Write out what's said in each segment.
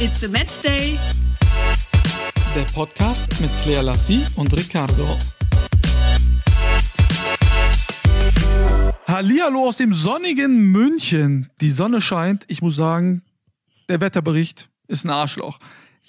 It's a Match Day. Der Podcast mit Claire Lassie und Ricardo. Hallihallo aus dem sonnigen München. Die Sonne scheint. Ich muss sagen, der Wetterbericht ist ein Arschloch.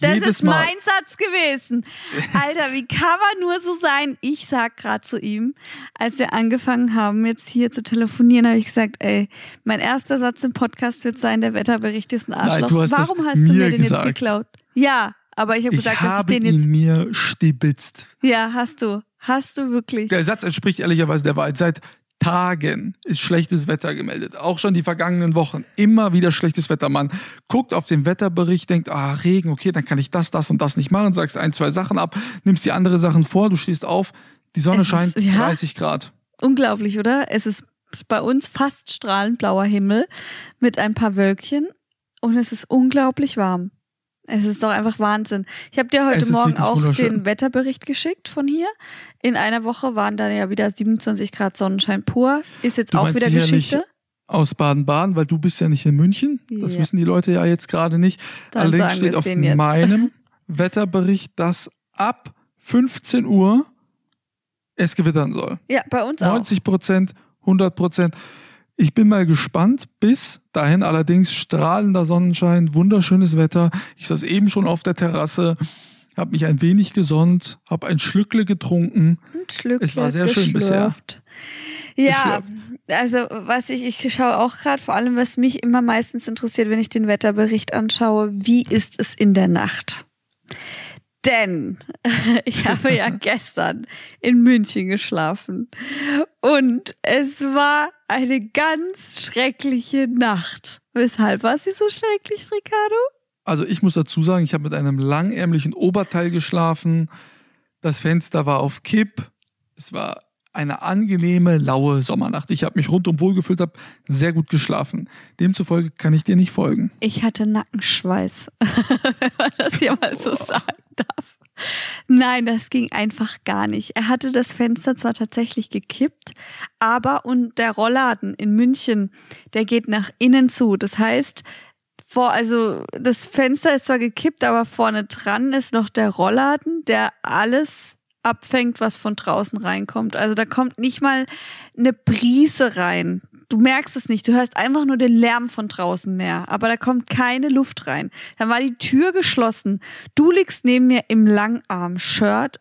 Das Jedes ist Mal. mein Satz gewesen. Alter, wie kann man nur so sein? Ich sag gerade zu ihm, als wir angefangen haben, jetzt hier zu telefonieren, habe ich gesagt, ey, mein erster Satz im Podcast wird sein, der Wetterbericht ist ein Arschloch. du hast Warum hast du mir den gesagt. jetzt geklaut? Ja, aber ich habe Ich gesagt, dass ich habe den ihn jetzt. mir stibitzt. Ja, hast du. Hast du wirklich. Der Satz entspricht ehrlicherweise der Wahrheit. Seit Tagen ist schlechtes Wetter gemeldet. Auch schon die vergangenen Wochen. Immer wieder schlechtes Wetter. Man guckt auf den Wetterbericht, denkt, ah, Regen, okay, dann kann ich das, das und das nicht machen. Sagst ein, zwei Sachen ab, nimmst die andere Sachen vor, du stehst auf, die Sonne Es ist- scheint, ja. 30 Grad. Unglaublich, oder? Es ist bei uns fast strahlend blauer Himmel mit ein paar Wölkchen und es ist unglaublich warm. Es ist doch einfach Wahnsinn. Ich habe dir heute Morgen auch den Wetterbericht geschickt von hier. In einer Woche waren dann ja wieder 27 Grad Sonnenschein pur. Ist jetzt Du auch wieder Geschichte. Aus Baden-Baden, weil du bist ja nicht in München. Das Ja. wissen die Leute ja jetzt gerade nicht. Dann Allerdings steht auf meinem Wetterbericht, dass ab 15 Uhr es gewittern soll. Ja, bei uns auch. 90 Prozent, 100 Prozent. Ich bin mal gespannt. Bis dahin allerdings strahlender Sonnenschein, wunderschönes Wetter. Ich saß eben schon auf der Terrasse, habe mich ein wenig gesonnt, habe ein Schlückle getrunken. Ein Schlückchen Es war sehr schön bisher. Ja, also was ich, ich schaue auch gerade, vor allem was mich immer meistens interessiert, wenn ich den Wetterbericht anschaue, wie ist es in der Nacht? Denn ich habe ja gestern in München geschlafen und es war eine ganz schreckliche Nacht. Weshalb war sie so schrecklich, Ricardo? Also ich muss dazu sagen, ich habe mit einem langärmlichen Oberteil geschlafen. Das Fenster war auf Kipp. Es war eine angenehme, laue Sommernacht. Ich habe mich rundum wohlgefühlt, habe sehr gut geschlafen. Demzufolge kann ich dir nicht folgen. Ich hatte Nackenschweiß, wenn man das hier mal so sagen darf. Nein, das ging einfach gar nicht. Er hatte das Fenster zwar tatsächlich gekippt, aber und der Rollladen in München, der geht nach innen zu. Das heißt, vor, also das Fenster ist zwar gekippt, aber vorne dran ist noch der Rollladen, der alles abfängt, was von draußen reinkommt. Also da kommt nicht mal eine Brise rein. Du merkst es nicht. Du hörst einfach nur den Lärm von draußen mehr. Aber da kommt keine Luft rein. Dann war die Tür geschlossen. Du liegst neben mir im Langarm-Shirt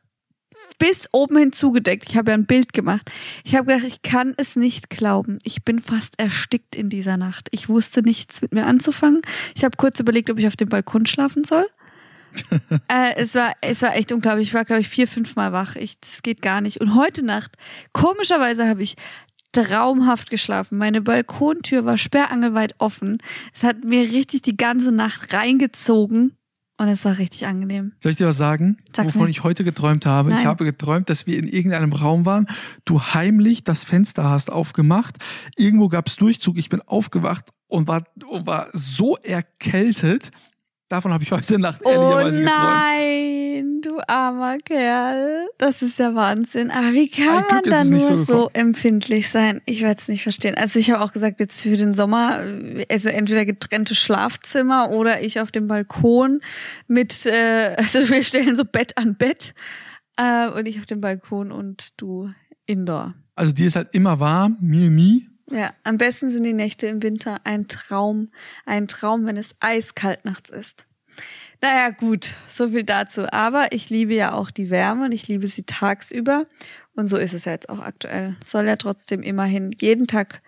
bis oben hin zugedeckt. Ich habe ja ein Bild gemacht. Ich habe gedacht, ich kann es nicht glauben. Ich bin fast erstickt in dieser Nacht. Ich wusste nichts mit mir anzufangen. Ich habe kurz überlegt, ob ich auf dem Balkon schlafen soll. äh, es, war, es war echt unglaublich. Ich war, glaube ich, vier, fünf Mal wach. Ich, das geht gar nicht. Und heute Nacht, komischerweise, habe ich traumhaft geschlafen. Meine Balkontür war sperrangelweit offen. Es hat mir richtig die ganze Nacht reingezogen. Und es war richtig angenehm. Soll ich dir was sagen, Sag's wovon mir. ich heute geträumt habe? Nein. Ich habe geträumt, dass wir in irgendeinem Raum waren, du heimlich das Fenster hast aufgemacht, irgendwo gab es Durchzug, ich bin aufgewacht und war, und war so erkältet. Davon habe ich heute Nacht Oh ehrlicherweise geträumt. nein, du armer Kerl. Das ist ja Wahnsinn. Aber wie kann man da nur so so, empfindlich sein? Ich werde es nicht verstehen. Also ich habe auch gesagt, jetzt für den Sommer, also entweder getrennte Schlafzimmer oder ich auf dem Balkon mit, äh, also wir stellen so Bett an Bett äh, und ich auf dem Balkon und du indoor. Also dir ist halt immer warm, mir nie. Ja, am besten sind die Nächte im Winter ein Traum. Ein Traum, wenn es eiskalt nachts ist. Naja, gut, so viel dazu. Aber ich liebe ja auch die Wärme und ich liebe sie tagsüber. Und so ist es ja jetzt auch aktuell. Soll ja trotzdem immerhin jeden Tag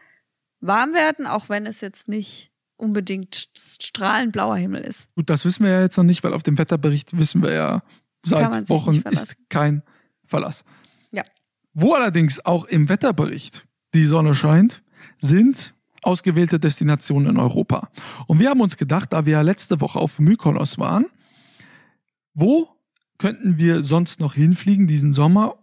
warm werden, auch wenn es jetzt nicht unbedingt st- strahlend blauer Himmel ist. Gut, das wissen wir ja jetzt noch nicht, weil auf dem Wetterbericht wissen wir ja seit Wochen ist kein Verlass. Ja. Wo allerdings auch im Wetterbericht die Sonne scheint, sind ausgewählte Destinationen in Europa. Und wir haben uns gedacht, da wir ja letzte Woche auf Mykonos waren, wo könnten wir sonst noch hinfliegen diesen Sommer?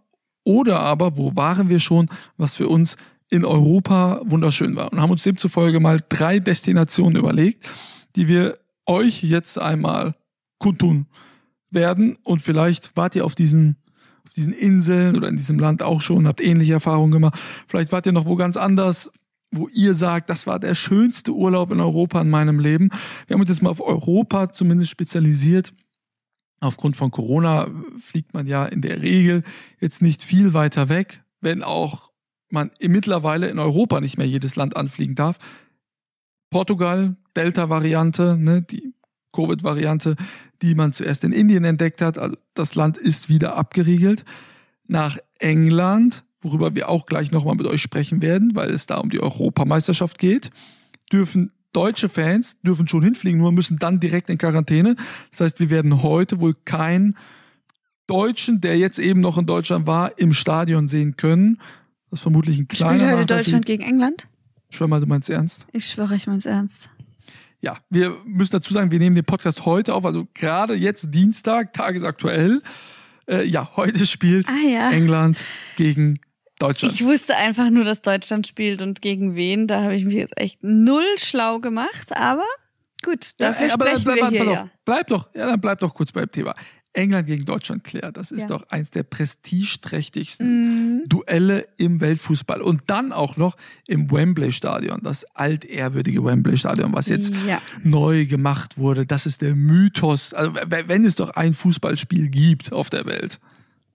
Oder aber, wo waren wir schon, was für uns in Europa wunderschön war? Und haben uns demzufolge mal drei Destinationen überlegt, die wir euch jetzt einmal kundtun werden. Und vielleicht wart ihr auf diesen, auf diesen Inseln oder in diesem Land auch schon, habt ähnliche Erfahrungen gemacht. Vielleicht wart ihr noch wo ganz anders. Wo ihr sagt, das war der schönste Urlaub in Europa in meinem Leben. Wir haben uns jetzt mal auf Europa zumindest spezialisiert. Aufgrund von Corona fliegt man ja in der Regel jetzt nicht viel weiter weg, wenn auch man mittlerweile in Europa nicht mehr jedes Land anfliegen darf. Portugal, Delta-Variante, ne, die Covid-Variante, die man zuerst in Indien entdeckt hat. Also das Land ist wieder abgeriegelt. Nach England, worüber wir auch gleich nochmal mit euch sprechen werden, weil es da um die Europameisterschaft geht, dürfen deutsche Fans dürfen schon hinfliegen, nur müssen dann direkt in Quarantäne. Das heißt, wir werden heute wohl keinen Deutschen, der jetzt eben noch in Deutschland war, im Stadion sehen können. Das ist vermutlich ein kleiner Spielt heute Deutschland gegen England? Schwör mal, du meinst ernst? Ich schwöre, ich mein's ernst. Ja, wir müssen dazu sagen, wir nehmen den Podcast heute auf, also gerade jetzt Dienstag, tagesaktuell. Äh, ja, heute spielt Ah ja. England gegen Deutschland. Ich wusste einfach nur, dass Deutschland spielt und gegen wen. Da habe ich mich jetzt echt null schlau gemacht, aber gut, dafür ey, aber dann sprechen bleib, wir hier auf, ja. bleib doch, ja, dann bleib doch kurz beim Thema. England gegen Deutschland, Claire, das ist Ja. doch eins der prestigeträchtigsten Mhm. Duelle im Weltfußball. Und dann auch noch im Wembley-Stadion, das altehrwürdige Wembley-Stadion, was jetzt Ja. neu gemacht wurde. Das ist der Mythos. Also, wenn es doch ein Fußballspiel gibt auf der Welt,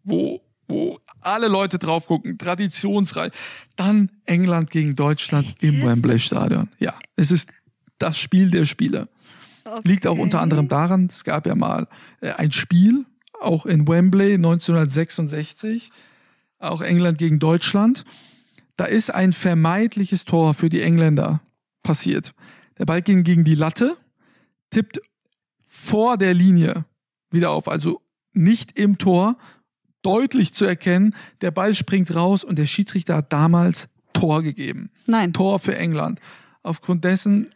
wo, wo alle Leute drauf gucken, traditionsreich, dann England gegen Deutschland im jetzt? Wembley-Stadion. Ja, es ist das Spiel der Spiele. Liegt auch unter anderem daran, es gab ja mal äh, ein Spiel, auch in Wembley 1966, auch England gegen Deutschland. Da ist ein vermeidliches Tor für die Engländer passiert. Der Ball ging gegen die Latte, tippt vor der Linie wieder auf, also nicht im Tor, deutlich zu erkennen. Der Ball springt raus und der Schiedsrichter hat damals Tor gegeben. Nein. Tor für England. Aufgrund dessen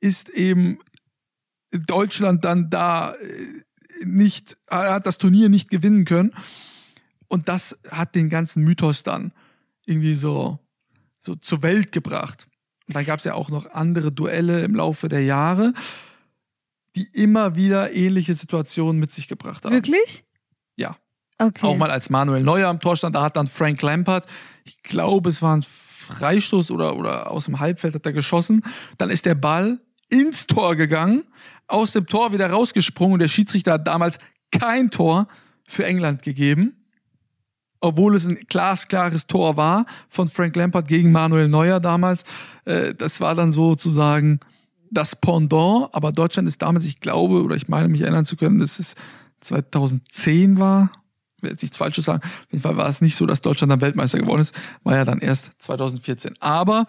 ist eben Deutschland dann da äh, nicht, hat das Turnier nicht gewinnen können. Und das hat den ganzen Mythos dann irgendwie so, so zur Welt gebracht. Und dann gab es ja auch noch andere Duelle im Laufe der Jahre, die immer wieder ähnliche Situationen mit sich gebracht haben. Wirklich? Ja. Okay. Auch mal als Manuel Neuer am Tor stand, da hat dann Frank Lampard, ich glaube, es war ein Freistoß oder, oder aus dem Halbfeld hat er geschossen. Dann ist der Ball ins Tor gegangen, aus dem Tor wieder rausgesprungen und der Schiedsrichter hat damals kein Tor für England gegeben. Obwohl es ein glasklares Tor war von Frank Lampard gegen Manuel Neuer damals. Äh, Das war dann sozusagen das Pendant. Aber Deutschland ist damals, ich glaube, oder ich meine mich erinnern zu können, dass es 2010 war. Will jetzt nichts Falsches sagen. Auf jeden Fall war es nicht so, dass Deutschland dann Weltmeister geworden ist. War ja dann erst 2014. Aber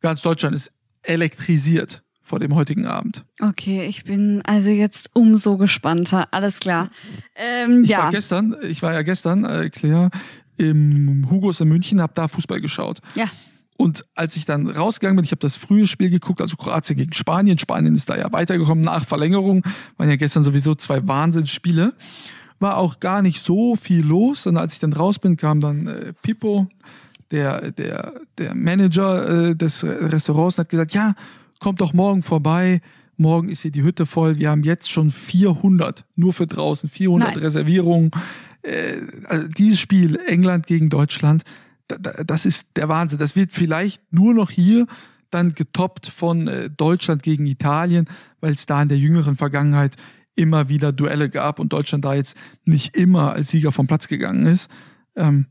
ganz Deutschland ist elektrisiert vor dem heutigen Abend. Okay, ich bin also jetzt umso gespannter. Alles klar. Ähm, Ich ja. war gestern, ich war ja gestern, äh, Claire, im Hugos in München, habe da Fußball geschaut. Ja. Und als ich dann rausgegangen bin, ich habe das frühe Spiel geguckt, also Kroatien gegen Spanien. Spanien ist da ja weitergekommen nach Verlängerung. Waren ja gestern sowieso zwei Wahnsinnsspiele. War auch gar nicht so viel los. Und als ich dann raus bin, kam dann äh, Pippo, der, der, der Manager äh, des Restaurants, und hat gesagt, ja, kommt doch morgen vorbei. Morgen ist hier die Hütte voll. Wir haben jetzt schon 400, nur für draußen, 400 Nein. Reservierungen. Äh, also dieses Spiel, England gegen Deutschland, da- da- das ist der Wahnsinn. Das wird vielleicht nur noch hier dann getoppt von äh, Deutschland gegen Italien, weil es da in der jüngeren Vergangenheit immer wieder Duelle gab und Deutschland da jetzt nicht immer als Sieger vom Platz gegangen ist. Ähm,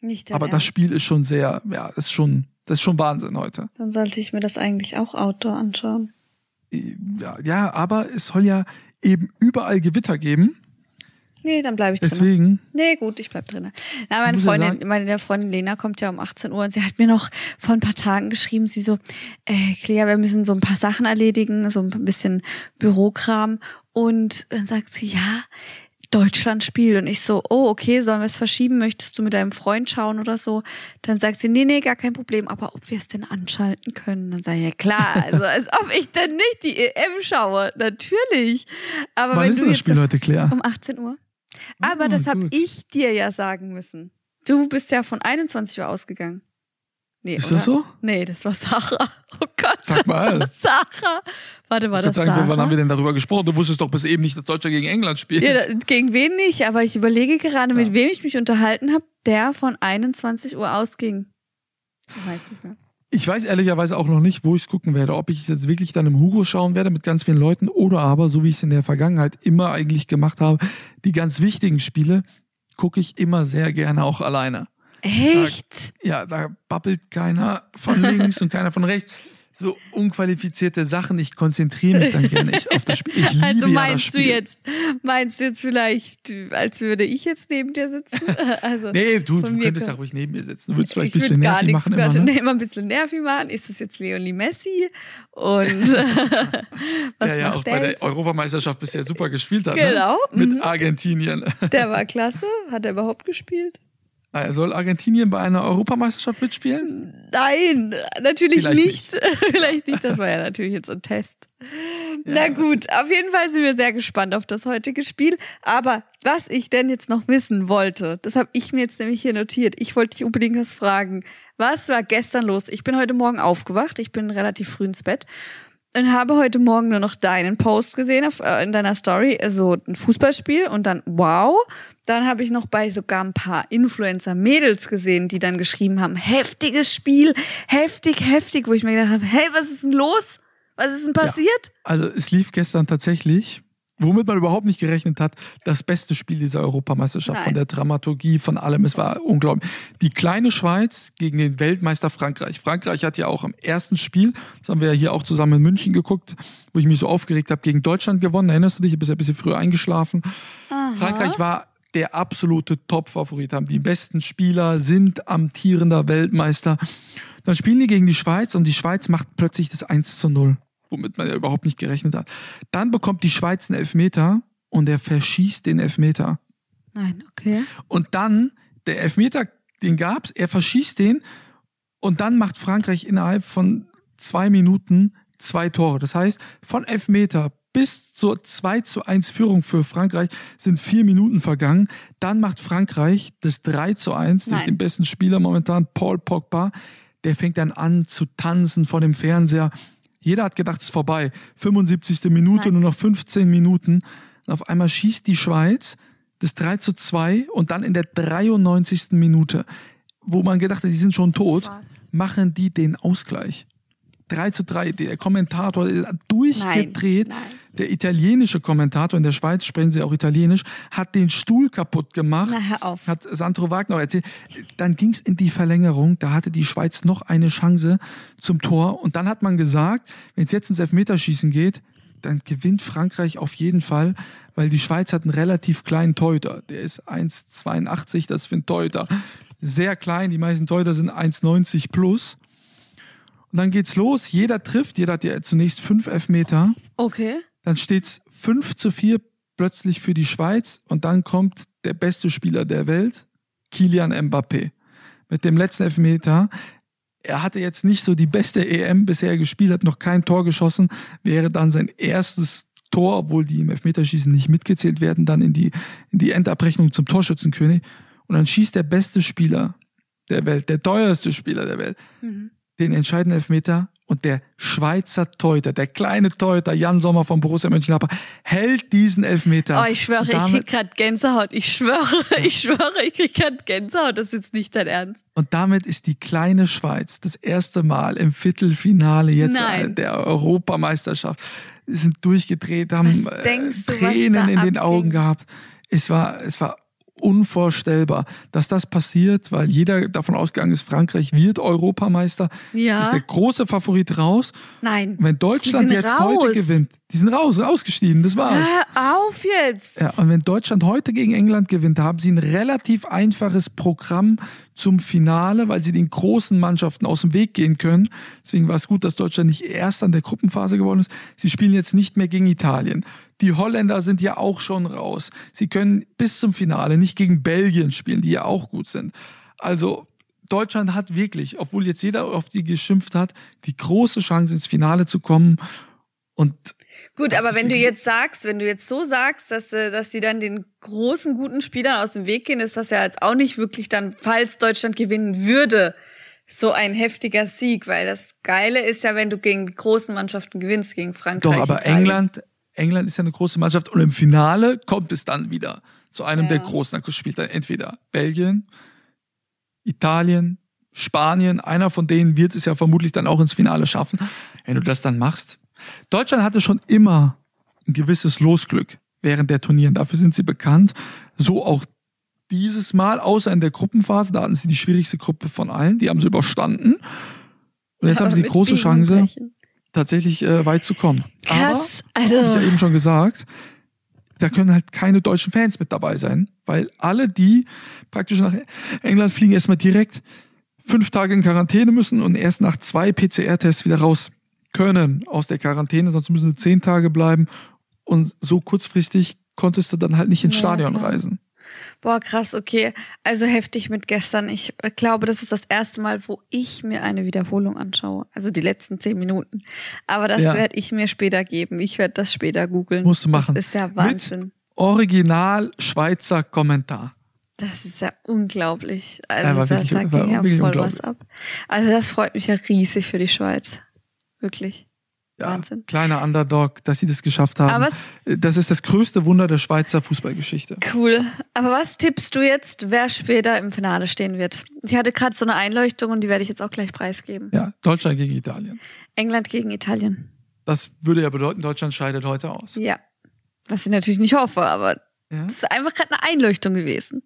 Nicht aber das Spiel ist schon sehr, ja, ist schon, das ist schon Wahnsinn heute. Dann sollte ich mir das eigentlich auch outdoor anschauen. Ja, ja, aber es soll ja eben überall Gewitter geben. Nee, dann bleibe ich drin. Deswegen, Nee, gut, ich bleib drin. Na, meine ja Freundin, sagen- meine Freundin Lena kommt ja um 18 Uhr und sie hat mir noch vor ein paar Tagen geschrieben, sie so, äh, Clea, wir müssen so ein paar Sachen erledigen, so ein bisschen Bürokram. Und dann sagt sie, ja, Deutschland spielt. Und ich so, oh, okay, sollen wir es verschieben? Möchtest du mit deinem Freund schauen oder so? Dann sagt sie, nee, nee, gar kein Problem, aber ob wir es denn anschalten können? Dann sage ich, ja klar, also als ob ich denn nicht die EM schaue. Natürlich. Aber wann wenn ist du das Spiel heute, Claire? um 18 Uhr. Aber Ah, das habe ich dir ja sagen müssen. Du bist ja von 21 Uhr ausgegangen. Nee, Ist oder? das so? Nee, das war Sarah. Oh Gott, Sag mal. das war Sarah. Warte, war Ich das sagen, Sarah? wann haben wir denn darüber gesprochen? Du wusstest doch bis eben nicht, dass Deutschland gegen England spielt. ja, gegen wen nicht, aber ich überlege gerade, mit Ja. wem ich mich unterhalten habe, der von 21 Uhr ausging. Weiß nicht mehr. Ich weiß ehrlicherweise auch noch nicht, wo ich es gucken werde. Ob ich es jetzt wirklich dann im Hugo schauen werde mit ganz vielen Leuten oder aber, so wie ich es in der Vergangenheit immer eigentlich gemacht habe, die ganz wichtigen Spiele gucke ich immer sehr gerne auch alleine. Echt? Da, ja, da babbelt keiner von links und keiner von rechts so unqualifizierte Sachen. Ich konzentriere mich dann gerne nicht auf das Spiel. Ich liebe also ja meinst Spiel. du jetzt, meinst du jetzt vielleicht, als würde ich jetzt neben dir sitzen? Also Nee, du, du könntest ja ruhig neben mir sitzen. Du würdest vielleicht ein ich bisschen würde nervig machen machen, immer, ne? nee, immer ein bisschen nervig machen. Ist das jetzt Leonie Messi? Und was ja, ja, auch der bei der jetzt? Europameisterschaft bisher super gespielt hat. Genau, Ne? mhm. Mit Argentinien. Der war klasse. Hat er überhaupt gespielt? Ah, Soll Argentinien bei einer Europameisterschaft mitspielen? Nein, natürlich Vielleicht nicht. Vielleicht nicht. Das war ja natürlich jetzt ein Test. Na gut, auf jeden Fall sind wir sehr gespannt auf das heutige Spiel. Aber was ich denn jetzt noch wissen wollte, das habe ich mir jetzt nämlich hier notiert. Ich wollte dich unbedingt was fragen. Was war gestern los? Ich bin heute Morgen aufgewacht. Ich bin relativ früh ins Bett und habe heute Morgen nur noch deinen Post gesehen auf, äh, in deiner Story, also ein Fußballspiel und dann wow. Dann habe ich noch bei sogar ein paar Influencer-Mädels gesehen, die dann geschrieben haben, heftiges Spiel, heftig, heftig, wo ich mir gedacht habe, hey, was ist denn los? Was ist denn passiert? Also es lief gestern tatsächlich, womit man überhaupt nicht gerechnet hat, das beste Spiel dieser Europameisterschaft. Nein. Von der Dramaturgie, von allem. Es war unglaublich. Die kleine Schweiz gegen den Weltmeister Frankreich. Frankreich hat ja auch im ersten Spiel, das haben wir ja hier auch zusammen in München geguckt, wo ich mich so aufgeregt habe, gegen Deutschland gewonnen. Erinnerst du dich? Du bist ja ein bisschen früher eingeschlafen. Frankreich war der absolute Top-Favorit, haben die besten Spieler, sind amtierender Weltmeister. Dann spielen die gegen die Schweiz und die Schweiz macht plötzlich das 1 zu 0, womit man ja überhaupt nicht gerechnet hat. Dann bekommt die Schweiz einen Elfmeter und er verschießt den Elfmeter. Nein, okay. Und dann, der Elfmeter, den gab's, er verschießt den und dann macht Frankreich innerhalb von zwei Minuten zwei Tore. Das heißt, von Elfmeter bis zur 2 zu 1 Führung für Frankreich sind vier Minuten vergangen. Dann macht Frankreich das 3 zu 1 durch Nein. den besten Spieler momentan, Paul Pogba. Der fängt dann an zu tanzen vor dem Fernseher. Jeder hat gedacht, es ist vorbei. 75. Minute, Nein. nur noch 15 Minuten. Und auf einmal schießt die Schweiz das 3 zu 2 und dann in der 93. Minute, wo man gedacht hat, die sind schon tot, machen die den Ausgleich. 3 zu 3, der Kommentator ist durchgedreht. Nein, nein. Der italienische Kommentator, in der Schweiz sprechen sie auch italienisch, hat den Stuhl kaputt gemacht. Na, hör auf. Hat Sandro Wagner auch erzählt. Dann ging es in die Verlängerung, da hatte die Schweiz noch eine Chance zum Tor. Und dann hat man gesagt, wenn es jetzt ins Elfmeterschießen geht, dann gewinnt Frankreich auf jeden Fall, weil die Schweiz hat einen relativ kleinen Torhüter. Der ist 1,82, das für einen Torhüter sehr klein. Die meisten Torhüter sind 1,90 plus. Und dann geht's los, jeder trifft, jeder hat ja zunächst fünf Elfmeter. Okay. Dann steht's 5 zu 4 plötzlich für die Schweiz und dann kommt der beste Spieler der Welt, Kilian Mbappé. Mit dem letzten Elfmeter. Er hatte jetzt nicht so die beste EM bisher gespielt, hat noch kein Tor geschossen, wäre dann sein erstes Tor, obwohl die im Elfmeterschießen nicht mitgezählt werden, dann in die, in die Endabrechnung zum Torschützenkönig. Und dann schießt der beste Spieler der Welt, der teuerste Spieler der Welt, den entscheidenden Elfmeter und der Schweizer Torhüter, der kleine Torhüter Jan Sommer von Borussia Mönchengladbach hält diesen Elfmeter. Oh, ich schwöre, Und ich krieg damit, grad Gänsehaut. Ich schwöre, ich schwöre, ich krieg grad Gänsehaut. Das ist jetzt nicht dein Ernst. und damit ist die kleine Schweiz das erste Mal im Viertelfinale jetzt Nein. äh, der Europameisterschaft. Sie sind durchgedreht, haben Was äh, denkst du, was Tränen in den? Augen gehabt. Es war, es war unvorstellbar, dass das passiert, weil jeder davon ausgegangen ist, Frankreich wird Europameister. Ja. Das ist der große Favorit raus. Nein. Und wenn Deutschland jetzt raus. heute gewinnt, die sind raus, ausgestiegen, das war's. Hör auf jetzt. Ja, und wenn Deutschland heute gegen England gewinnt, haben sie ein relativ einfaches Programm zum Finale, weil sie den großen Mannschaften aus dem Weg gehen können. Deswegen war es gut, dass Deutschland nicht erst an der Gruppenphase geworden ist. Sie spielen jetzt nicht mehr gegen Italien. Die Holländer sind ja auch schon raus. Sie können bis zum Finale nicht gegen Belgien spielen, die ja auch gut sind. Also Deutschland hat wirklich, obwohl jetzt jeder auf die geschimpft hat, die große Chance ins Finale zu kommen. Und Gut, Das aber wenn du jetzt sagst, wenn du jetzt so sagst, dass, äh, dass die dann den großen, guten Spielern aus dem Weg gehen, ist das ja jetzt auch nicht wirklich dann, falls Deutschland gewinnen würde, so ein heftiger Sieg, weil das Geile ist ja, wenn du gegen die großen Mannschaften gewinnst, gegen Frankreich. Doch, aber Italien. England, England ist ja eine große Mannschaft und im Finale kommt es dann wieder zu einem Ja. der großen. Da spielt dann entweder Belgien, Italien, Spanien, einer von denen wird es ja vermutlich dann auch ins Finale schaffen, wenn du das dann machst. Deutschland hatte schon immer ein gewisses Losglück während der Turnieren. Dafür sind sie bekannt. So auch dieses Mal, außer in der Gruppenphase, da hatten sie die schwierigste Gruppe von allen, die haben sie überstanden. Und jetzt ja, haben sie die große Chance, tatsächlich äh, weit zu kommen. Krass, aber, also. habe ich ja eben schon gesagt, da können halt keine deutschen Fans mit dabei sein, weil alle, die praktisch nach England fliegen, erstmal direkt fünf Tage in Quarantäne müssen und erst nach zwei PCR-Tests wieder raus können aus der Quarantäne, sonst müssen sie zehn Tage bleiben und so kurzfristig konntest du dann halt nicht ins ja, Stadion klar. reisen. Boah, krass, okay. Also heftig mit gestern. Ich glaube, das ist das erste Mal, wo ich mir eine Wiederholung anschaue. Also die letzten zehn Minuten. Aber das ja. werde ich mir später geben. Ich werde das später googeln. Musst du machen. Das ist ja Wahnsinn. Mit Original Schweizer Kommentar. Das ist ja unglaublich. Also da, wirklich, da ging ja voll was ab. Also das freut mich ja riesig für die Schweiz. Wirklich. Ja, Wahnsinn. Kleiner Underdog, dass sie das geschafft haben. Aber das ist das größte Wunder der Schweizer Fußballgeschichte. Cool. Aber was tippst du jetzt, wer später im Finale stehen wird? Ich hatte gerade so eine Einleuchtung und die werde ich jetzt auch gleich preisgeben. Ja, Deutschland gegen Italien. England gegen Italien. Das würde ja bedeuten, Deutschland scheidet heute aus. Ja. Was ich natürlich nicht hoffe, aber ja? das ist einfach gerade eine Einleuchtung gewesen.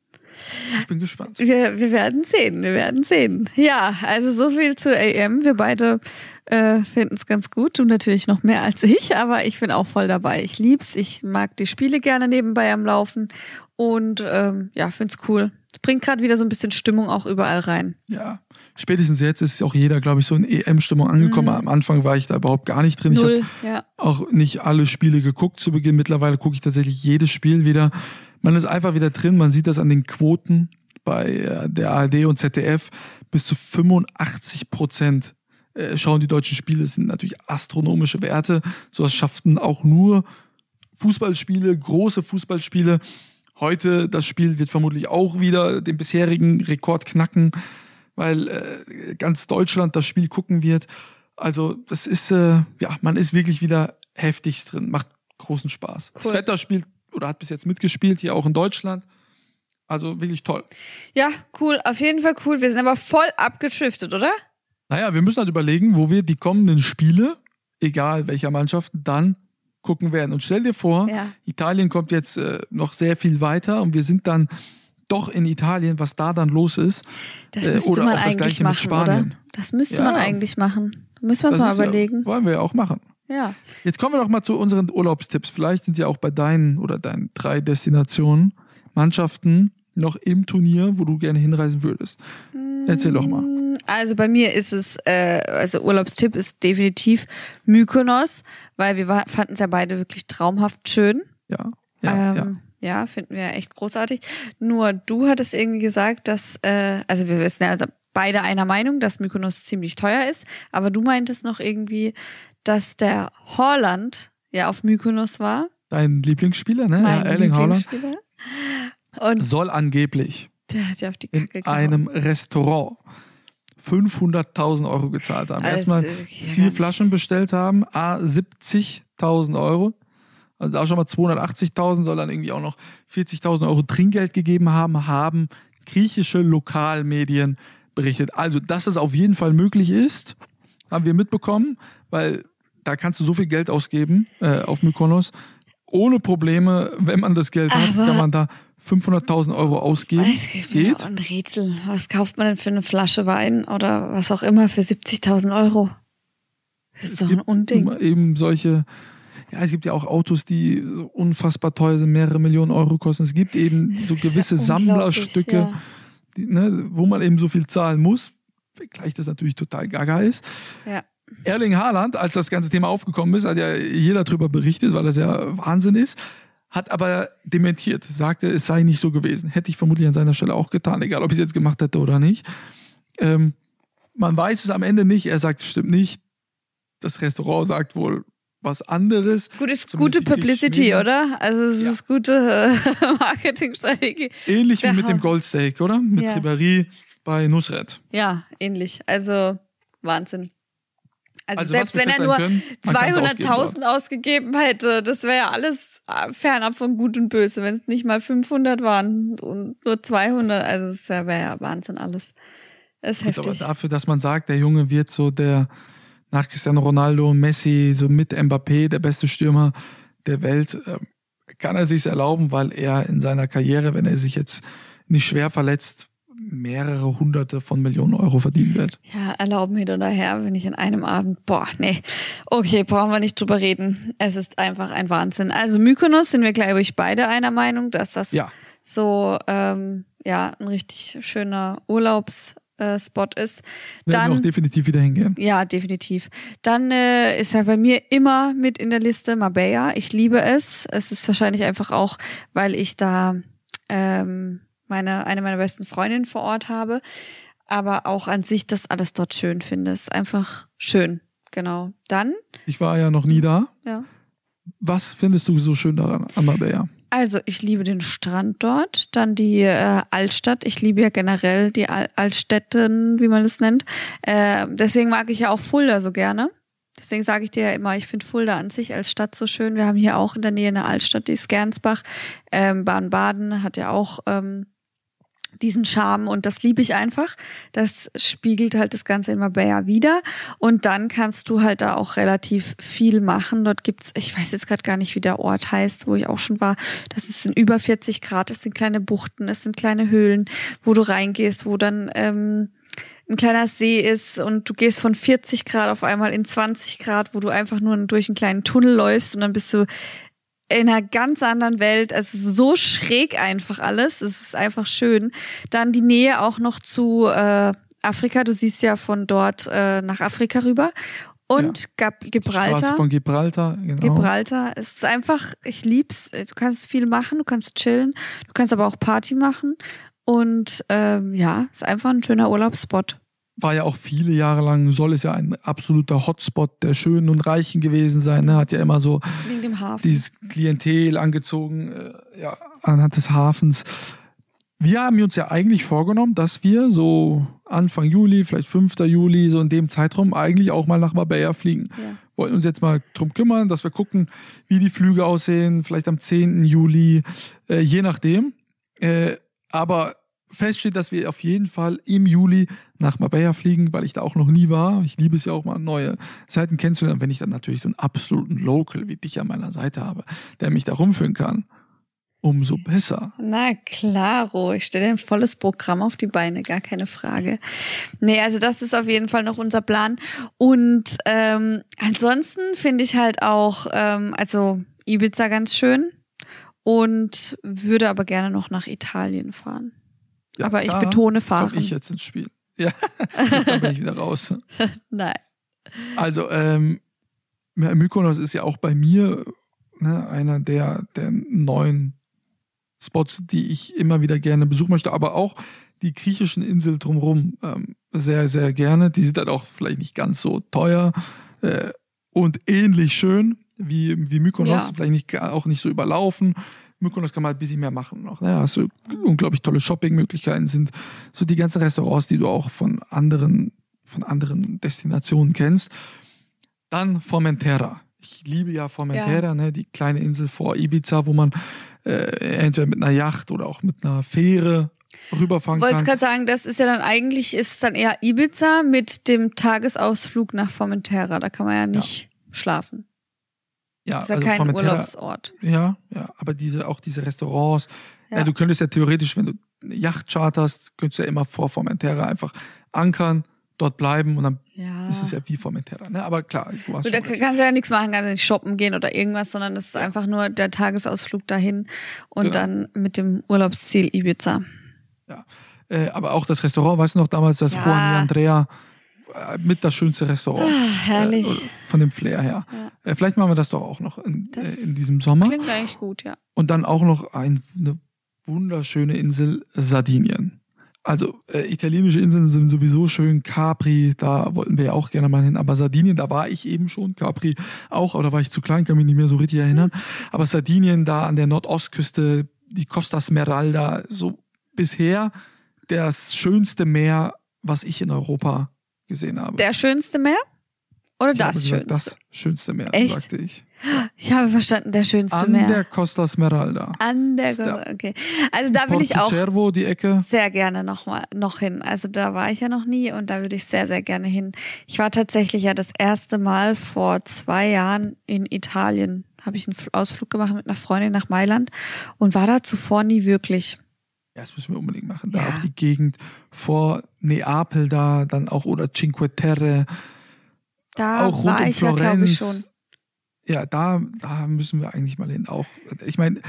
Ich bin gespannt. Wir, wir werden sehen, wir werden sehen. Ja, also so viel zu AM. Wir beide äh, finden es ganz gut. Du natürlich noch mehr als ich, aber ich bin auch voll dabei. Ich lieb's. Ich mag die Spiele gerne nebenbei am Laufen und ähm, ja, find's cool. Es bringt gerade wieder so ein bisschen Stimmung auch überall rein. Ja, spätestens jetzt ist auch jeder, glaube ich, so in EM-Stimmung angekommen. Mhm. Am Anfang war ich da überhaupt gar nicht drin. Null, ich habe ja. auch nicht alle Spiele geguckt zu Beginn. Mittlerweile gucke ich tatsächlich jedes Spiel wieder. Man ist einfach wieder drin. Man sieht das an den Quoten bei äh, der ARD und ZDF. Bis zu 85 Prozent äh, schauen die deutschen Spiele. Das sind natürlich astronomische Werte. Sowas schafften auch nur Fußballspiele, große Fußballspiele. Heute, das Spiel wird vermutlich auch wieder den bisherigen Rekord knacken, weil äh, ganz Deutschland das Spiel gucken wird. Also, das ist, äh, ja, man ist wirklich wieder heftigst drin. Macht großen Spaß. Cool. Das Wetter spielt oder hat bis jetzt mitgespielt, hier auch in Deutschland. Also wirklich toll. Ja, cool. Auf jeden Fall cool. Wir sind aber voll abgeschiftet, oder? Naja, wir müssen halt überlegen, wo wir die kommenden Spiele, egal welcher Mannschaft, dann gucken werden. Und stell dir vor, ja. Italien kommt jetzt äh, noch sehr viel weiter und wir sind dann doch in Italien, was da dann los ist. Das äh, müsste oder man eigentlich machen, oder? Das müsste ja. man eigentlich machen. Müssen wir uns mal überlegen. Ja, wollen wir ja auch machen. Ja. Jetzt kommen wir doch mal zu unseren Urlaubstipps. Vielleicht sind ja auch bei deinen oder deinen drei Destinationen Mannschaften noch im Turnier, wo du gerne hinreisen würdest. Erzähl doch mal. Also bei mir ist es, äh, also Urlaubstipp ist definitiv Mykonos, weil wir fanden es ja beide wirklich traumhaft schön. Ja. Ja, ähm, ja. Ja finden wir echt großartig. Nur du hattest irgendwie gesagt, dass, äh, also wir wissen ja also beide einer Meinung, dass Mykonos ziemlich teuer ist, aber du meintest noch irgendwie, dass der Holland ja auf Mykonos war. Dein Lieblingsspieler, ne? Mein ja, Erling Lieblingsspieler. Und soll angeblich der hat ja auf die Kacke in einem Restaurant 500.000 Euro gezahlt haben. Also, Erstmal vier Flaschen bestellt haben, a 70.000 Euro. Also da schon mal 280.000, soll dann irgendwie auch noch 40.000 Euro Trinkgeld gegeben haben, haben griechische Lokalmedien berichtet. Also, dass es auf jeden Fall möglich ist, haben wir mitbekommen, weil da kannst du so viel Geld ausgeben äh, auf Mykonos. Ohne Probleme, wenn man das Geld hat, kann man da 500.000 Euro ausgeben. Es geht. Ein Rätsel. Was kauft man denn für eine Flasche Wein oder was auch immer für 70.000 Euro? Das ist es doch ein Unding. Eben solche, ja, es gibt ja auch Autos, die unfassbar teuer sind, mehrere Millionen Euro kosten. Es gibt eben so gewisse ja Sammlerstücke, ja. die, ne, wo man eben so viel zahlen muss. Gleich das natürlich total gaga ist. Ja. Erling Haaland, als das ganze Thema aufgekommen ist, hat ja jeder darüber berichtet, weil das ja Wahnsinn ist hat aber dementiert, sagte, es sei nicht so gewesen. Hätte ich vermutlich an seiner Stelle auch getan, egal ob ich es jetzt gemacht hätte oder nicht. Ähm, man weiß es am Ende nicht. Er sagt, es stimmt nicht. Das Restaurant sagt wohl was anderes. Gut, ist gute Publicity, oder? Also es ja. ist gute äh, Marketingstrategie. Ähnlich wie mit dem Goldsteak, oder? Mit ja. Ribéry bei Nusret. Ja, ähnlich. Also Wahnsinn. Also, also selbst wenn er nur 200.000 ausgegeben hätte, das wäre ja alles fernab von Gut und Böse, wenn es nicht mal 500 waren und nur 200, also es wäre ja Wahnsinn alles. Das ist Gut, aber heftig. dafür, dass man sagt, der Junge wird so der nach Cristiano Ronaldo, Messi, so mit Mbappé, der beste Stürmer der Welt, äh, kann er sich erlauben, weil er in seiner Karriere, wenn er sich jetzt nicht schwer verletzt, mehrere hunderte von Millionen Euro verdienen wird. Ja, erlauben hin oder her, wenn ich an einem Abend, boah, nee. Okay, brauchen wir nicht drüber reden. Es ist einfach ein Wahnsinn. Also Mykonos sind wir, glaube ich, beide einer Meinung, dass das Ja, so, ähm, ja, ein richtig schöner Urlaubsspot ist. werden wir auch Dann, definitiv wieder hingehen. ja, definitiv. Dann äh, ist ja bei mir immer mit in der Liste Marbella. Ich liebe es. Es ist wahrscheinlich einfach auch, weil ich da ähm, meine, eine meiner besten Freundinnen vor Ort habe. Aber auch an sich das alles dort schön finde. Es ist einfach schön. Genau. Dann, Ich war ja noch nie da. ja. Was findest du so schön daran, an Marbella? Also, ich liebe den Strand dort, dann die äh, Altstadt. Ich liebe ja generell die Al Altstädten, wie man es nennt. Äh, deswegen mag ich ja auch Fulda so gerne. Deswegen sage ich dir ja immer, ich finde Fulda an sich als Stadt so schön. Wir haben hier auch in der Nähe eine Altstadt, die ist Gernsbach. Ähm, Baden-Baden hat ja auch ähm, diesen Charme und das liebe ich einfach. Das spiegelt halt das Ganze in Marbella wieder. Und dann kannst du halt da auch relativ viel machen. Dort gibt's, ich weiß jetzt gerade gar nicht, wie der Ort heißt, wo ich auch schon war. Das ist in über 40 Grad, es sind kleine Buchten, es sind kleine Höhlen, wo du reingehst, wo dann ähm, ein kleiner See ist und du gehst von 40 Grad auf einmal in 20 Grad, wo du einfach nur durch einen kleinen Tunnel läufst und dann bist du in einer ganz anderen Welt. Es ist so schräg einfach alles. Es ist einfach schön. Dann die Nähe auch noch zu äh, Afrika. Du siehst ja von dort äh, nach Afrika rüber. Und Gab Die Straße Gibraltar. von Gibraltar, genau. Gibraltar. Es ist einfach, ich lieb's. Du kannst viel machen, du kannst chillen, du kannst aber auch Party machen. Und ähm, ja, ist einfach ein schöner Urlaubsspot. War ja auch viele Jahre lang, soll es ja ein absoluter Hotspot der Schönen und Reichen gewesen sein. Ne? Hat ja immer so dieses Klientel angezogen, äh, ja, anhand des Hafens. Wir haben uns ja eigentlich vorgenommen, dass wir so Anfang Juli, vielleicht 5. Juli, so in dem Zeitraum eigentlich auch mal nach Marbella fliegen. Ja. Wollten uns jetzt mal drum kümmern, dass wir gucken, wie die Flüge aussehen, vielleicht am 10. Juli, äh, je nachdem. Äh, aber fest steht, dass wir auf jeden Fall im Juli nach Marbella fliegen, weil ich da auch noch nie war. Ich liebe es ja auch mal, neue Seiten kennenzulernen. Wenn ich dann natürlich so einen absoluten Local wie dich an meiner Seite habe, der mich da rumführen kann, umso besser. Na klaro, ich stelle ein volles Programm auf die Beine, gar keine Frage. Nee, also das ist auf jeden Fall noch unser Plan. Und ähm, ansonsten finde ich halt auch, ähm, also Ibiza ganz schön und würde aber gerne noch nach Italien fahren. Ja, aber ich betone fahren. ich jetzt ins Spiel. Ja, dann bin ich wieder raus. Nein. Also, ähm, Mykonos ist ja auch bei mir ne, einer der, der neuen Spots, die ich immer wieder gerne besuchen möchte, aber auch die griechischen Inseln drumherum ähm, sehr, sehr gerne. Die sind dann auch vielleicht nicht ganz so teuer äh, und ähnlich schön wie, wie Mykonos, Ja. vielleicht nicht, auch nicht so überlaufen. Mykonos kann man halt ein bisschen mehr machen noch. Ne? Hast du unglaublich tolle Shoppingmöglichkeiten, sind so die ganzen Restaurants, die du auch von anderen, von anderen Destinationen kennst. Dann Formentera. Ich liebe ja Formentera, Ne? die kleine Insel vor Ibiza, wo man äh, entweder mit einer Yacht oder auch mit einer Fähre rüberfahren Wollte kann. gerade sagen, das ist ja dann eigentlich, ist es dann eher Ibiza mit dem Tagesausflug nach Formentera. Da kann man ja nicht schlafen. Ja, Das ist ja also kein Formentera, Urlaubsort. Ja, ja, aber diese, auch diese Restaurants. Ja. Ja. du könntest ja theoretisch, wenn du eine Yacht charterst, könntest du ja immer vor Formentera einfach ankern, dort bleiben und dann Ja. ist es ja wie Formentera. Ne? Aber klar, du hast Gut, da kannst du ja nichts machen, kannst du nicht shoppen gehen oder irgendwas, sondern das ist einfach nur der Tagesausflug dahin und Genau. dann mit dem Urlaubsziel Ibiza. Äh, aber auch das Restaurant, weißt du noch damals, das Ja. Juan y Andrea, äh, mit das schönste Restaurant. Ah, herrlich. Äh, von dem Flair her. Ja. Äh, vielleicht machen wir das doch auch noch in, äh, in diesem Sommer. Klingt eigentlich gut, ja. Und dann auch noch ein, eine wunderschöne Insel Sardinien. Also äh, italienische Inseln sind sowieso schön. Capri, da wollten wir ja auch gerne mal hin. Aber Sardinien, da war ich eben schon. Capri auch, aber da war ich zu klein, kann mich nicht mehr so richtig erinnern. Aber Sardinien da an der Nordostküste, die Costa Smeralda, so bisher das schönste Meer, was ich in Europa gesehen habe. Der schönste Meer? Oder das gesagt, Schönste? Das schönste Meer, Echt? sagte ich. Ich habe verstanden, der schönste An Meer. der Costa Smeralda. An der der- okay. Also da will ich auch Cervo, die Ecke. sehr gerne noch mal noch hin. Also da war ich ja noch nie und da würde ich sehr sehr gerne hin. Ich war tatsächlich ja das erste Mal vor zwei Jahren in Italien. Habe ich einen Fl- Ausflug gemacht mit einer Freundin nach Mailand und war da zuvor nie wirklich. Ja, das müssen wir unbedingt machen. Da Ja. auch die Gegend vor Neapel da, dann auch oder Cinque Terre, Da auch rund um ich ja glaube ich Florenz. schon. Ja, da, da müssen wir eigentlich mal hin. Auch, ich meine,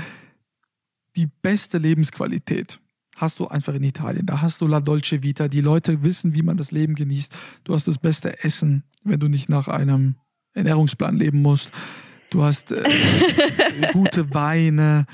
die beste Lebensqualität hast du einfach in Italien. Da hast du La Dolce Vita. Die Leute wissen, wie man das Leben genießt. Du hast das beste Essen, wenn du nicht nach einem Ernährungsplan leben musst. Du hast äh, gute Weine.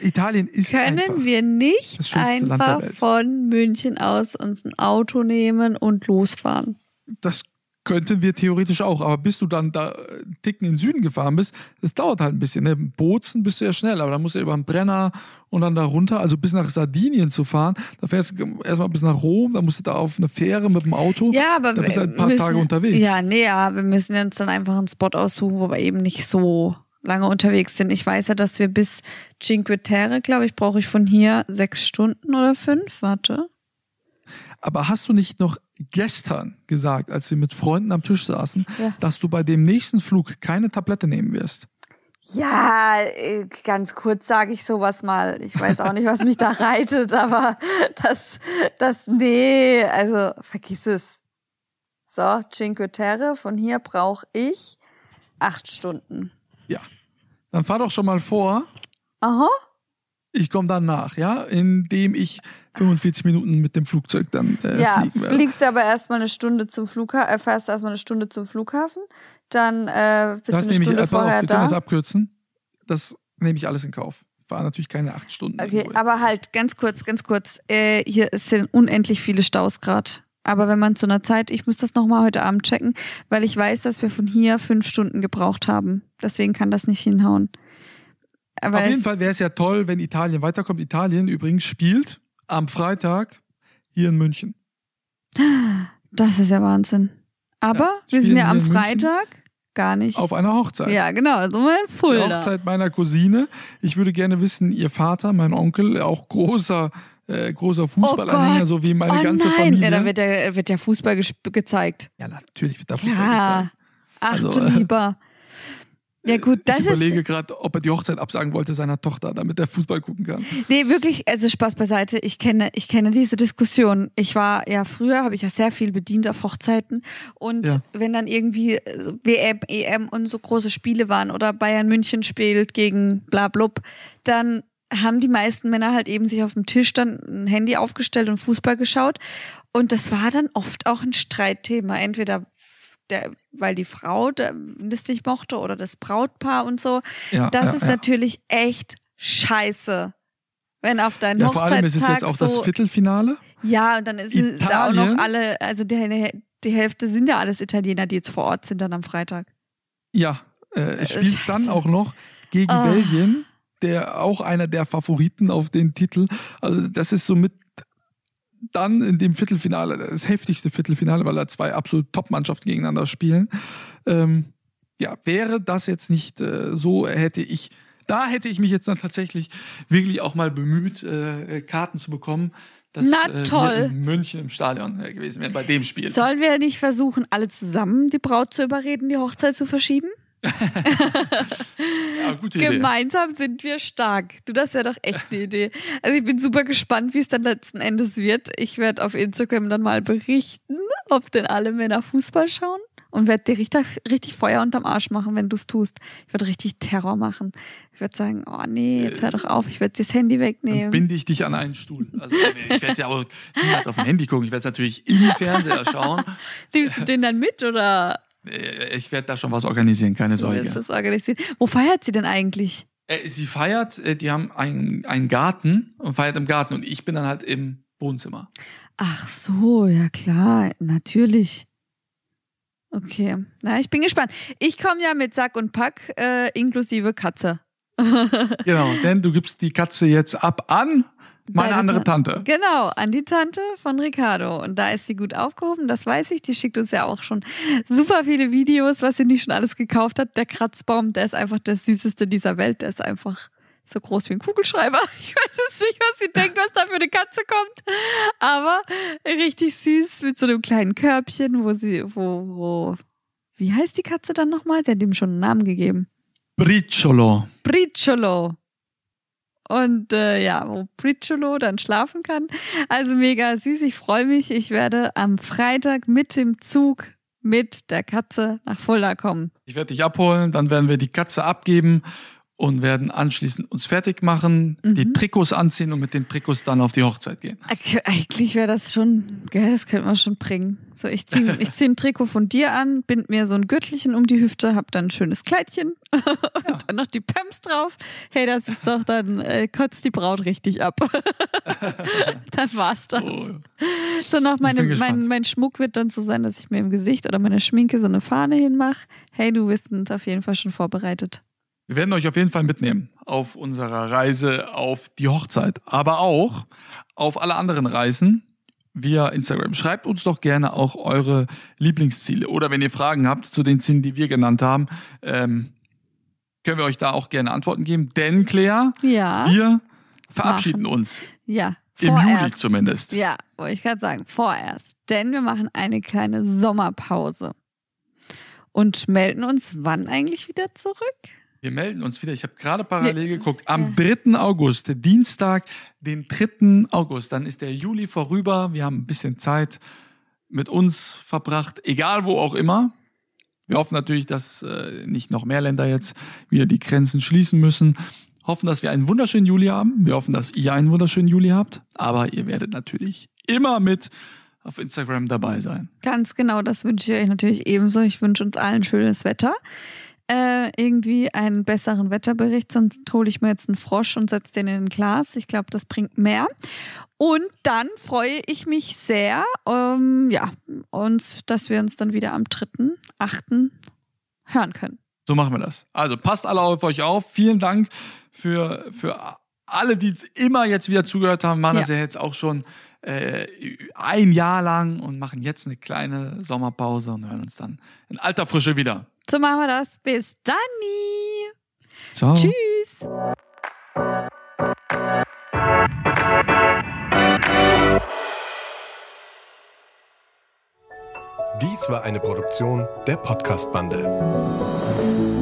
Italien ist Können einfach. wir nicht einfach von München aus uns ein Auto nehmen und losfahren? Das könnten wir theoretisch auch, aber bis du dann da einen Ticken in den Süden gefahren bist, das dauert halt ein bisschen. Ne? Bozen bist du ja schnell, aber dann musst du ja über den Brenner und dann da runter, also bis nach Sardinien zu fahren. Da fährst du erstmal bis nach Rom, dann musst du da auf eine Fähre mit dem Auto. Ja, aber Da bist du halt ein paar müssen, Tage unterwegs. Ja, nee, ja, wir müssen uns dann einfach einen Spot aussuchen, wo wir eben nicht so lange unterwegs sind. Ich weiß ja, dass wir bis Cinque Terre, glaube ich, brauche ich von hier sechs Stunden oder fünf. Warte. Aber hast du nicht noch gestern gesagt, als wir mit Freunden am Tisch saßen, Ja. dass du bei dem nächsten Flug keine Tablette nehmen wirst? Ja, äh, ganz kurz sage ich sowas mal. Ich weiß auch nicht, was mich da reitet, aber das, das, nee, also vergiss es. So, Cinque Terre, von hier brauche ich acht Stunden. Ja. Dann fahr doch schon mal vor, Aha. ich komme dann nach, ja, indem ich 45 Minuten mit dem Flugzeug dann äh, ja, fliegen fliegst aber erstmal eine Stunde zum Flughafen, äh, fährst erstmal eine Stunde zum Flughafen, dann äh, bist Das du eine nehme ich, Stunde auf, vorher wir können das da. abkürzen. Das nehme ich alles in Kauf. War natürlich keine acht Stunden. Okay, irgendwo. aber halt, ganz kurz, ganz kurz. Äh, hier sind unendlich viele Staus gerade. Aber wenn man zu einer Zeit, ich muss das nochmal heute Abend checken, weil ich weiß, dass wir von hier fünf Stunden gebraucht haben. Deswegen kann das nicht hinhauen. Aber Auf jeden Fall wäre es ja toll, wenn Italien weiterkommt. Italien übrigens spielt am Freitag hier in München. das ist ja Wahnsinn. Aber Ja, wir sind ja am Freitag gar nicht. Auf einer Hochzeit. ja, genau, also mal in Die Fulda. Hochzeit meiner Cousine. Ich würde gerne wissen, ihr Vater, mein Onkel, auch großer, äh, großer Fußballanhänger, Gott. so wie meine oh ganze nein, Familie. ja, da wird ja, wird ja Fußball gezeigt. ja, natürlich wird da Fußball gezeigt. Ach Also, du äh, lieber. Ja gut, das ich ist überlege gerade, ob er die Hochzeit absagen wollte seiner Tochter, damit er Fußball gucken kann. Nee, wirklich, also Spaß beiseite. Ich kenne, ich kenne diese Diskussion. Ich war ja früher, habe ich ja sehr viel bedient auf Hochzeiten. Und Ja. wenn dann irgendwie äh, WM, EM und so große Spiele waren oder Bayern München spielt gegen bla blub, dann haben die meisten Männer halt eben sich auf dem Tisch dann ein Handy aufgestellt und Fußball geschaut. Und das war dann oft auch ein Streitthema. Entweder der, weil die Frau das nicht mochte oder das Brautpaar und so. Ja, Das ja, ist ja. natürlich echt scheiße. Wenn auf deinen Ja, vor allem ist Hochzeitstag es jetzt auch das so, Viertelfinale. ja, und dann ist es auch noch alle, also die, die Hälfte sind ja alles Italiener, die jetzt vor Ort sind dann am Freitag. Ja, äh, es Äh, spielt scheiße. dann auch noch gegen Ah. Belgien, der auch einer der Favoriten auf den Titel. Also das ist somit dann in dem Viertelfinale, das heftigste Viertelfinale, weil da zwei absolut Top-Mannschaften gegeneinander spielen. Ähm, ja, wäre das jetzt nicht äh, so, hätte ich, da hätte ich mich jetzt dann tatsächlich wirklich auch mal bemüht, äh, Karten zu bekommen, dass Na, äh, wir toll. in München im Stadion äh, gewesen wären bei dem Spiel. Sollen wir nicht versuchen, alle zusammen die Braut zu überreden, die Hochzeit zu verschieben? Ja, gute Idee. Gemeinsam sind wir stark. Du, das wäre doch echt eine Idee. Also ich bin super gespannt, wie es dann letzten Endes wird. Ich werde auf Instagram dann mal berichten, ob denn alle Männer Fußball schauen und werde dir richtig, richtig Feuer unterm Arsch machen, wenn du es tust. Ich werde richtig Terror machen. Ich werde sagen, oh nee, jetzt hör doch auf, ich werde dir das Handy Dann wegnehmen. binde ich dich an einen Stuhl. Also ich werde ja auch niemals auf dem Handy gucken. Ich werde es natürlich im Fernseher schauen. Nimmst du den dann mit oder Ich werde da schon was organisieren, keine du wirst Sorge. das organisieren? Wo feiert sie denn eigentlich? Äh, Sie feiert, äh, die haben einen, einen Garten und feiert im Garten und ich bin dann halt im Wohnzimmer. Ach so, ja klar, natürlich. Okay, na, ich bin gespannt. Ich komme ja mit Sack und Pack äh, inklusive Katze. Genau, denn du gibst die Katze jetzt ab an Meine andere Tan- Tante. Genau, an die Tante von Ricardo. Und da ist sie gut aufgehoben, das weiß ich. Die schickt uns ja auch schon super viele Videos, was sie nicht schon alles gekauft hat. Der Kratzbaum, der ist einfach der süßeste dieser Welt. Der ist einfach so groß wie ein Kugelschreiber. Ich weiß es nicht, was sie denkt, was da für eine Katze kommt. Aber richtig süß mit so einem kleinen Körbchen, wo sie, wo, wo, wie heißt die Katze dann nochmal? Sie hat ihm schon einen Namen gegeben. Bricciolo. Bricciolo. Und äh, ja, wo Bricciolo dann schlafen kann. Also mega süß. Ich freue mich. Ich werde am Freitag mit dem Zug mit der Katze nach Fulda kommen. Ich werde dich abholen, dann werden wir die Katze abgeben und werden anschließend uns fertig machen, Mhm. die Trikots anziehen und mit den Trikots dann auf die Hochzeit gehen. Eig- Eigentlich wäre das schon, gell, das könnte man schon bringen. So, ich ziehe ich zieh ein Trikot von dir an, bind mir so ein Gürtelchen um die Hüfte, hab dann ein schönes Kleidchen und dann noch die Pumps drauf. Hey, das ist doch, dann äh, kotzt die Braut richtig ab. dann war's das. Oh, So noch meine, mein, mein Schmuck wird dann so sein, dass ich mir im Gesicht oder meine Schminke so eine Fahne hinmache. Hey, du bist auf jeden Fall schon vorbereitet. Wir werden euch auf jeden Fall mitnehmen auf unserer Reise auf die Hochzeit, aber auch auf alle anderen Reisen via Instagram. Schreibt uns doch gerne auch eure Lieblingsziele oder wenn ihr Fragen habt zu den Zielen, die wir genannt haben, ähm, können wir euch da auch gerne Antworten geben. Denn Claire, Ja, wir verabschieden uns ja. im Juli vorerst. zumindest. Ja, wollte ich gerade sagen, vorerst. Denn wir machen eine kleine Sommerpause. Und melden uns wann eigentlich wieder zurück? Wir melden uns wieder. Ich habe gerade parallel Ja. geguckt. Am 3. August, Dienstag, den 3. August. Dann ist der Juli vorüber. Wir haben ein bisschen Zeit mit uns verbracht, egal wo auch immer. Wir hoffen natürlich, dass äh, nicht noch mehr Länder jetzt wieder die Grenzen schließen müssen. Hoffen, dass wir einen wunderschönen Juli haben. Wir hoffen, dass ihr einen wunderschönen Juli habt. Aber ihr werdet natürlich immer mit auf Instagram dabei sein. Ganz genau, das wünsche ich euch natürlich ebenso. Ich wünsche uns allen schönes Wetter. Äh, irgendwie einen besseren Wetterbericht, sonst hole ich mir jetzt einen Frosch und setze den in ein Glas. Ich glaube, das bringt mehr. Und dann freue ich mich sehr, ähm, ja, uns, dass wir uns dann wieder am 3.8. hören können. So machen wir das. Also passt alle auf euch auf. Vielen Dank für, für alle, die immer jetzt wieder zugehört haben. Machen das Ja. ja jetzt auch schon äh, ein Jahr lang und machen jetzt eine kleine Sommerpause und hören uns dann in alter Frische wieder. So machen wir das. Bis dann. Ciao. Tschüss. Dies war eine Produktion der Podcast-Bande.